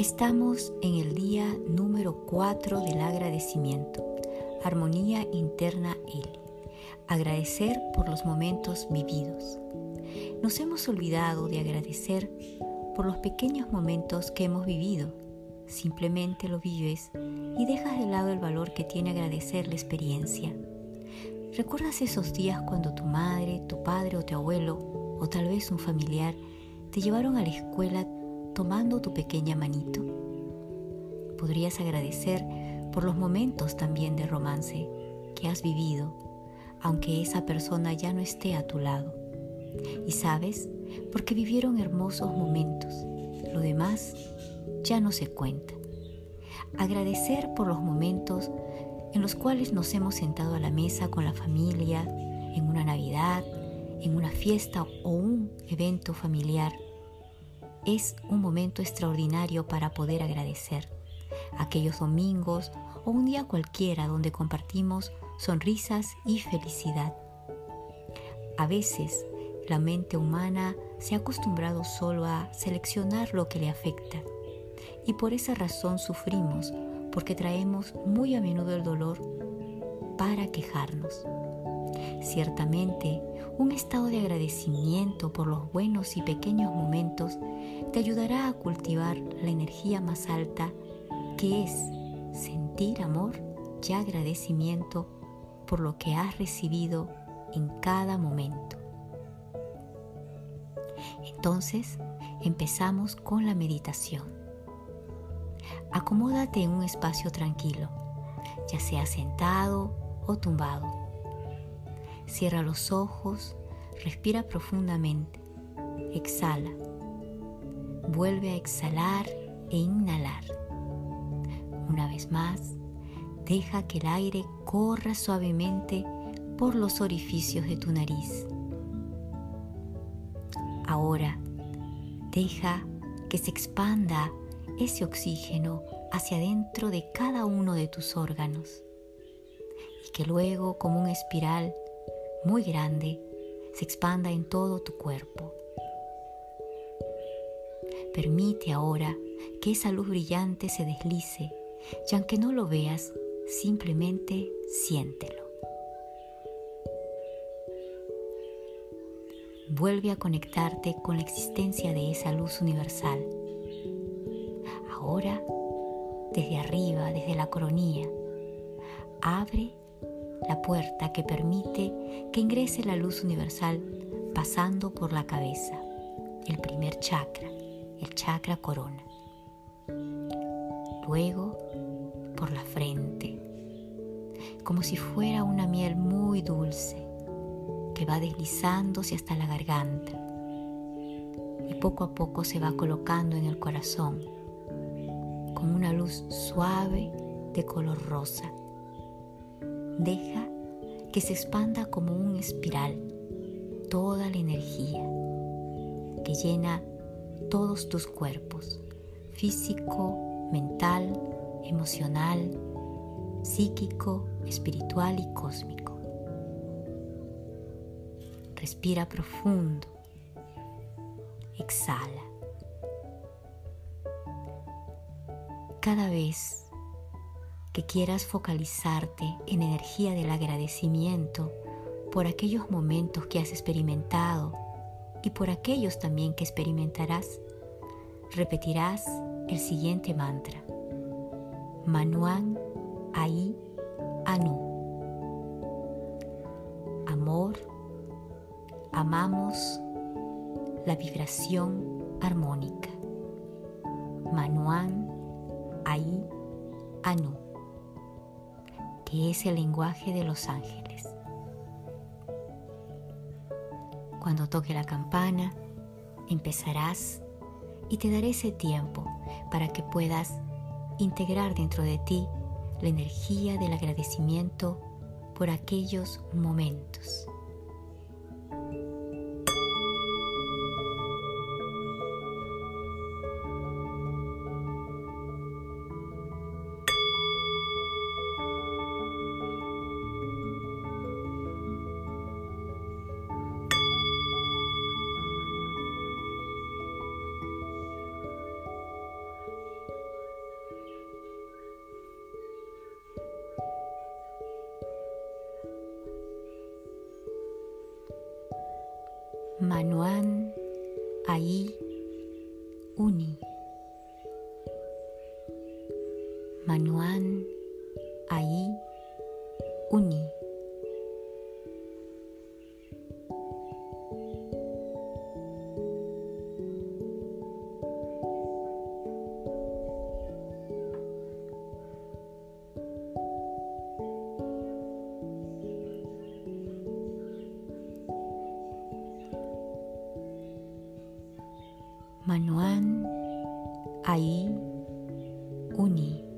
Estamos en el día número 4 del agradecimiento, armonía interna L. Agradecer por los momentos vividos. Nos hemos olvidado de agradecer por los pequeños momentos que hemos vivido. Simplemente lo vives y dejas de lado el valor que tiene agradecer la experiencia. ¿Recuerdas esos días cuando tu madre, tu padre o tu abuelo, o tal vez un familiar, te llevaron a la escuela tomando tu pequeña manito. Podrías agradecer por los momentos también de romance que has vivido, aunque esa persona ya no esté a tu lado. Y sabes, porque vivieron hermosos momentos, lo demás ya no se cuenta. Agradecer por los momentos en los cuales nos hemos sentado a la mesa con la familia, en una Navidad, en una fiesta o un evento familiar es un momento extraordinario para poder agradecer. Aquellos domingos o un día cualquiera donde compartimos sonrisas y felicidad. A veces la mente humana se ha acostumbrado solo a seleccionar lo que le afecta y por esa razón sufrimos porque traemos muy a menudo el dolor para quejarnos. Ciertamente, un estado de agradecimiento por los buenos y pequeños momentos te ayudará a cultivar la energía más alta que es sentir amor y agradecimiento por lo que has recibido en cada momento. Entonces, empezamos con la meditación. Acomódate en un espacio tranquilo, ya sea sentado o tumbado. Cierra los ojos, respira profundamente, exhala Vuelve a exhalar e inhalar. Una vez más, deja que el aire corra suavemente por los orificios de tu nariz. Ahora, deja que se expanda ese oxígeno hacia adentro de cada uno de tus órganos y que luego, como una espiral muy grande, se expanda en todo tu cuerpo. Permite ahora que esa luz brillante se deslice y aunque no lo veas, simplemente siéntelo. Vuelve a conectarte con la existencia de esa luz universal. Ahora, desde arriba, desde la coronilla, abre la puerta que permite que ingrese la luz universal pasando por la cabeza, el primer chakra el chakra corona. Luego por la frente, como si fuera una miel muy dulce que va deslizándose hasta la garganta y poco a poco se va colocando en el corazón con una luz suave de color rosa. Deja que se expanda como un espiral toda la energía que llena todos tus cuerpos, físico, mental, emocional, psíquico, espiritual y cósmico. Respira profundo. Exhala. Cada vez que quieras focalizarte en energía del agradecimiento por aquellos momentos que has experimentado y por aquellos también que experimentarás, repetirás el siguiente mantra. Manuan Ai Anu. Amor, amamos la vibración armónica. Manuan Ai Anu, que es el lenguaje de los ángeles. Cuando toque la campana, empezarás y te daré ese tiempo para que puedas integrar dentro de ti la energía del agradecimiento por aquellos momentos. Manuán Ahí Uni. Manuán Ahí Uni. Manuán Ahí Uni.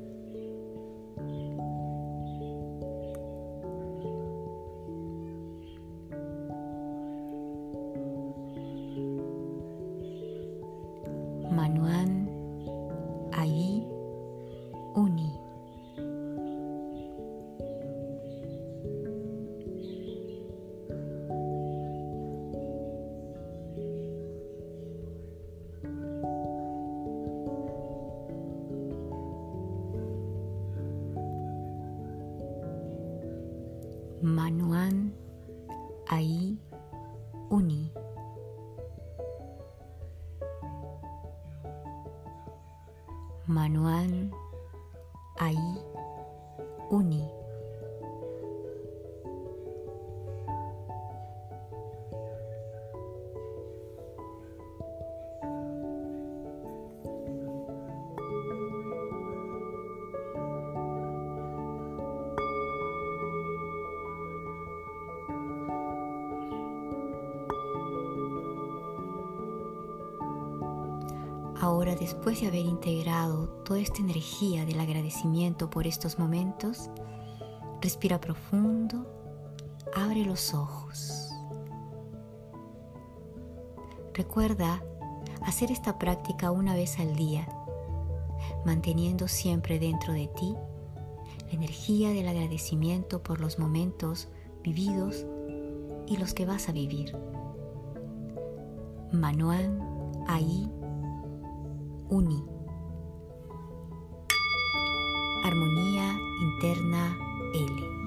Manuán Ahí Uni. Manuán Ahí Uni. Ahora, después de haber integrado toda esta energía del agradecimiento por estos momentos, respira profundo, abre los ojos. Recuerda hacer esta práctica una vez al día, manteniendo siempre dentro de ti la energía del agradecimiento por los momentos vividos y los que vas a vivir. Manuán ahí Uni. Armonía interna L.